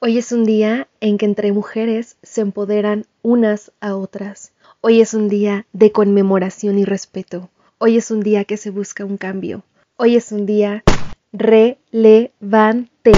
Hoy es un día en que entre mujeres se empoderan unas a otras. Hoy es un día de conmemoración y respeto. Hoy es un día que se busca un cambio. Hoy es un día relevante.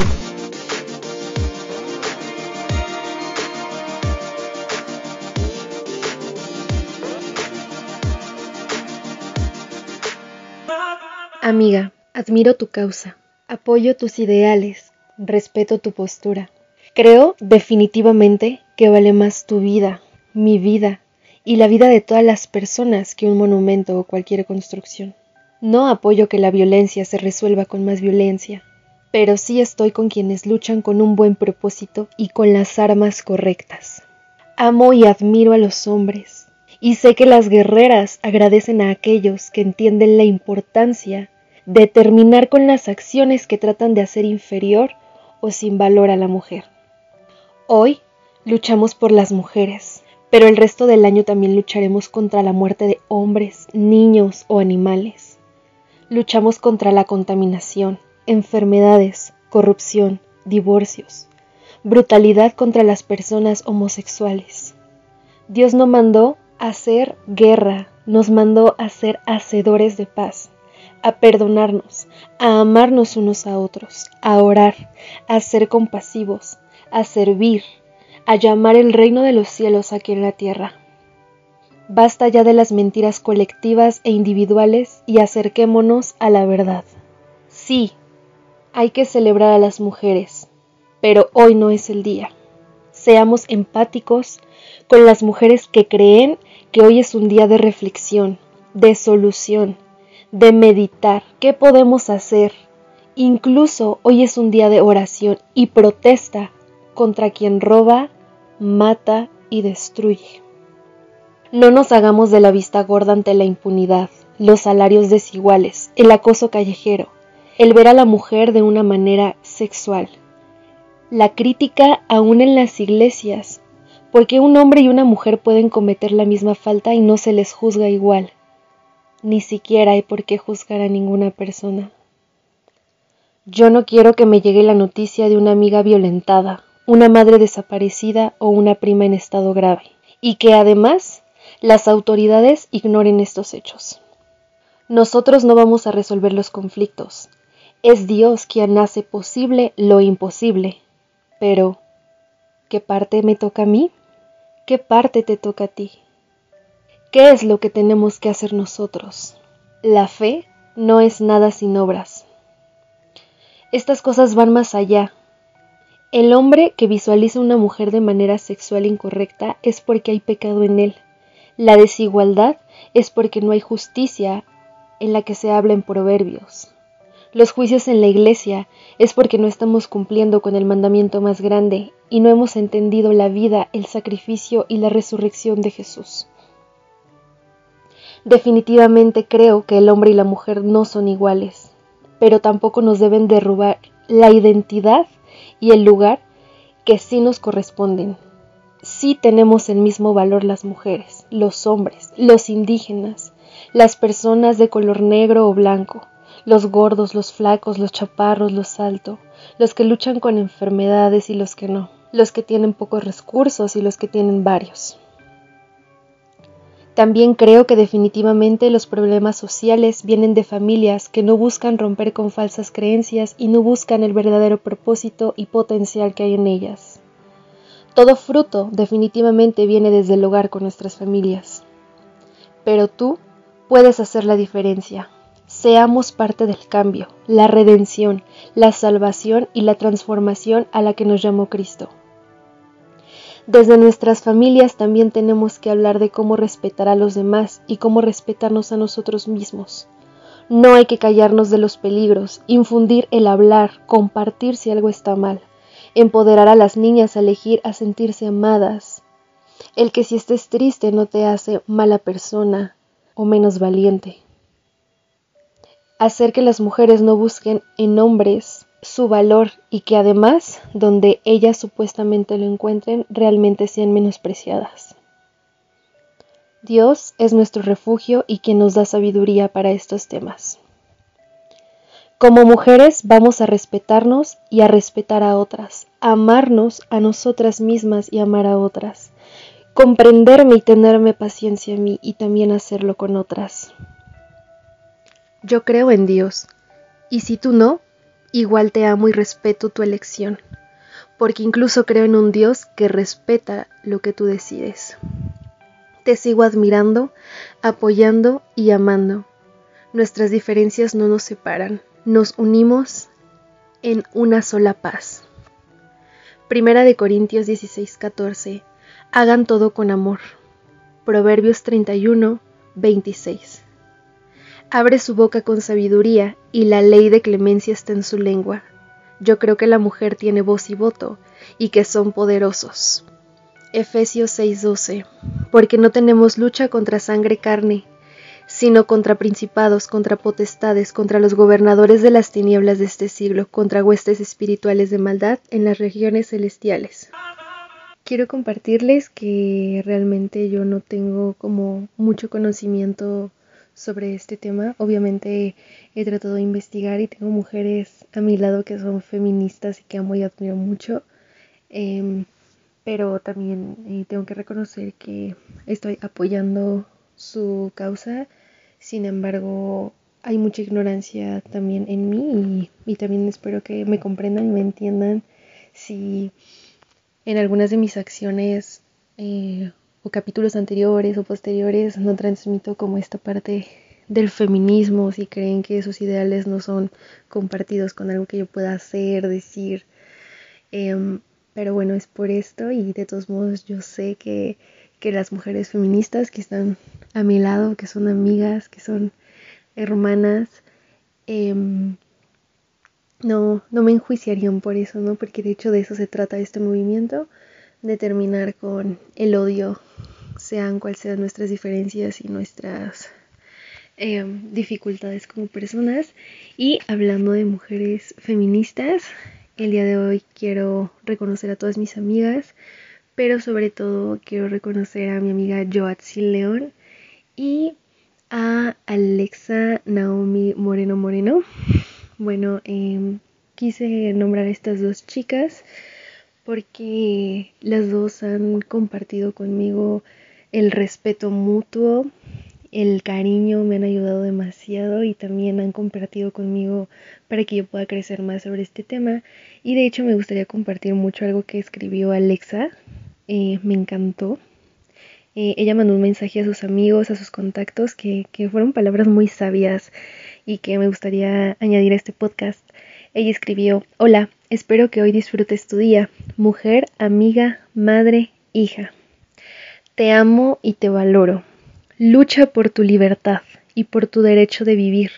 Amiga, admiro tu causa, apoyo tus ideales, respeto tu postura. Creo definitivamente que vale más tu vida, mi vida y la vida de todas las personas que un monumento o cualquier construcción. No apoyo que la violencia se resuelva con más violencia, pero sí estoy con quienes luchan con un buen propósito y con las armas correctas. Amo y admiro a los hombres, y sé que las guerreras agradecen a aquellos que entienden la importancia de terminar con las acciones que tratan de hacer inferior o sin valor a la mujer. Hoy luchamos por las mujeres, pero el resto del año también lucharemos contra la muerte de hombres, niños o animales. Luchamos contra la contaminación, enfermedades, corrupción, divorcios, brutalidad contra las personas homosexuales. Dios no mandó hacer guerra, nos mandó a ser hacedores de paz, a perdonarnos, a amarnos unos a otros, a orar, a ser compasivos, a servir, a llamar el reino de los cielos aquí en la tierra. Basta ya de las mentiras colectivas e individuales y acerquémonos a la verdad. Sí, hay que celebrar a las mujeres, pero hoy no es el día. Seamos empáticos con las mujeres que creen que hoy es un día de reflexión, de solución, de meditar qué podemos hacer. Incluso hoy es un día de oración y protesta contra quien roba, mata y destruye. No nos hagamos de la vista gorda ante la impunidad, los salarios desiguales, el acoso callejero, el ver a la mujer de una manera sexual. La crítica aún en las iglesias, porque un hombre y una mujer pueden cometer la misma falta y no se les juzga igual. Ni siquiera hay por qué juzgar a ninguna persona. Yo no quiero que me llegue la noticia de una amiga violentada, una madre desaparecida o una prima en estado grave, y que además las autoridades ignoren estos hechos. Nosotros no vamos a resolver los conflictos. Es Dios quien hace posible lo imposible. Pero, ¿qué parte me toca a mí? ¿Qué parte te toca a ti? ¿Qué es lo que tenemos que hacer nosotros? La fe no es nada sin obras. Estas cosas van más allá, el hombre que visualiza a una mujer de manera sexual incorrecta es porque hay pecado en él. La desigualdad es porque no hay justicia en la que se habla en proverbios. Los juicios en la iglesia es porque no estamos cumpliendo con el mandamiento más grande y no hemos entendido la vida, el sacrificio y la resurrección de Jesús. Definitivamente creo que el hombre y la mujer no son iguales, pero tampoco nos deben derrubar la identidad y el lugar que sí nos corresponden. Sí tenemos el mismo valor las mujeres, los hombres, los indígenas, las personas de color negro o blanco, los gordos, los flacos, los chaparros, los altos, los que luchan con enfermedades y los que no, los que tienen pocos recursos y los que tienen varios. También creo que definitivamente los problemas sociales vienen de familias que no buscan romper con falsas creencias y no buscan el verdadero propósito y potencial que hay en ellas. Todo fruto definitivamente viene desde el hogar con nuestras familias. Pero tú puedes hacer la diferencia. Seamos parte del cambio, la redención, la salvación y la transformación a la que nos llamó Cristo. Desde nuestras familias también tenemos que hablar de cómo respetar a los demás y cómo respetarnos a nosotros mismos. No hay que callarnos de los peligros, infundir el hablar, compartir si algo está mal, empoderar a las niñas a elegir a sentirse amadas. El que si estés triste no te hace mala persona o menos valiente. Hacer que las mujeres no busquen en hombres su valor y que además donde ellas supuestamente lo encuentren realmente sean menospreciadas. Dios es nuestro refugio y quien nos da sabiduría para estos temas. Como mujeres vamos a respetarnos y a respetar a otras, amarnos a nosotras mismas y amar a otras, comprenderme y tenerme paciencia a mí y también hacerlo con otras. Yo creo en Dios, y si tú no, igual te amo y respeto tu elección, porque incluso creo en un Dios que respeta lo que tú decides. Te sigo admirando, apoyando y amando. Nuestras diferencias no nos separan, nos unimos en una sola paz. Primera de Corintios 16:14. Hagan todo con amor. Proverbios 31, 26. Abre su boca con sabiduría y la ley de clemencia está en su lengua. Yo creo que la mujer tiene voz y voto y que son poderosos. Efesios 6:12. Porque no tenemos lucha contra sangre carne, sino contra principados, contra potestades, contra los gobernadores de las tinieblas de este siglo, contra huestes espirituales de maldad en las regiones celestiales. Quiero compartirles que realmente yo no tengo como mucho conocimiento sobre este tema. Obviamente he tratado de investigar y tengo mujeres a mi lado que son feministas y que amo y admiro mucho. Em, pero también eh, tengo que reconocer que estoy apoyando su causa sin embargo, hay mucha ignorancia también en mí y, también espero que me comprendan y me entiendan si en algunas de mis acciones eh, o capítulos anteriores o posteriores no transmito como esta parte del feminismo, si creen que esos ideales no son compartidos con algo que yo pueda hacer, decir. Em, pero bueno, es por esto y de todos modos yo sé que, que las mujeres feministas que están a mi lado, que son amigas, que son hermanas, em, no, no me enjuiciarían por eso, ¿no? Porque de hecho de eso se trata este movimiento, de terminar con el odio, sean cuales sean nuestras diferencias y nuestras em, dificultades como personas. Y hablando de mujeres feministas, el día de hoy quiero reconocer a todas mis amigas, pero sobre todo quiero reconocer a mi amiga Joatzi León, y a Alexa Naomi Moreno Moreno. Bueno, em, quise nombrar a estas dos chicas porque las dos han compartido conmigo el respeto mutuo, el cariño, me han ayudado demasiado y también han compartido conmigo para que yo pueda crecer más sobre este tema. Y de hecho me gustaría compartir mucho algo que escribió Alexa, eh, me encantó. Eh, ella mandó un mensaje a sus amigos, a sus contactos, que, que fueron palabras muy sabias y que me gustaría añadir a este podcast. Ella escribió, Hola, espero que hoy disfrutes tu día, mujer, amiga, madre, hija. Te amo y te valoro. Lucha por tu libertad y por tu derecho de vivir.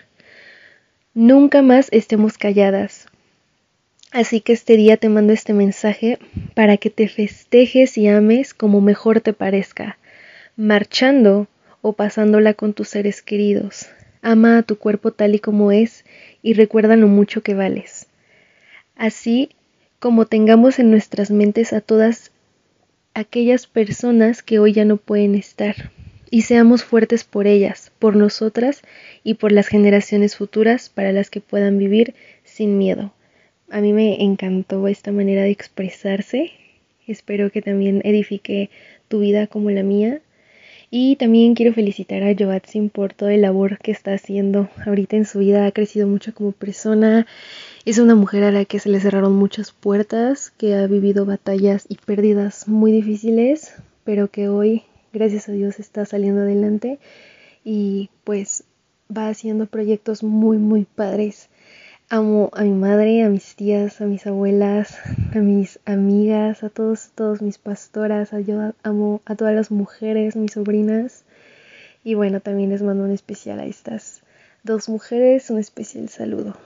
Nunca más estemos calladas. Así que este día te mando este mensaje para que te festejes y ames como mejor te parezca marchando o pasándola con tus seres queridos. Ama a tu cuerpo tal y como es y recuerda lo mucho que vales. Así como tengamos en nuestras mentes a todas aquellas personas que hoy ya no pueden estar y seamos fuertes por ellas, por nosotras y por las generaciones futuras para las que puedan vivir sin miedo. A mí me encantó esta manera de expresarse. Espero que también edifique tu vida como la mía y también quiero felicitar a Joatzin por toda la labor que está haciendo ahorita en su vida. Ha crecido mucho como persona. Es una mujer a la que se le cerraron muchas puertas, que ha vivido batallas y pérdidas muy difíciles, pero que hoy, gracias a Dios, está saliendo adelante y pues va haciendo proyectos muy, muy padres. Amo a mi madre, a mis tías, a mis abuelas, a mis amigas, a todos, todos mis pastoras, a yo amo a todas las mujeres, mis sobrinas. Y bueno, también les mando un especial a estas dos mujeres, un especial saludo.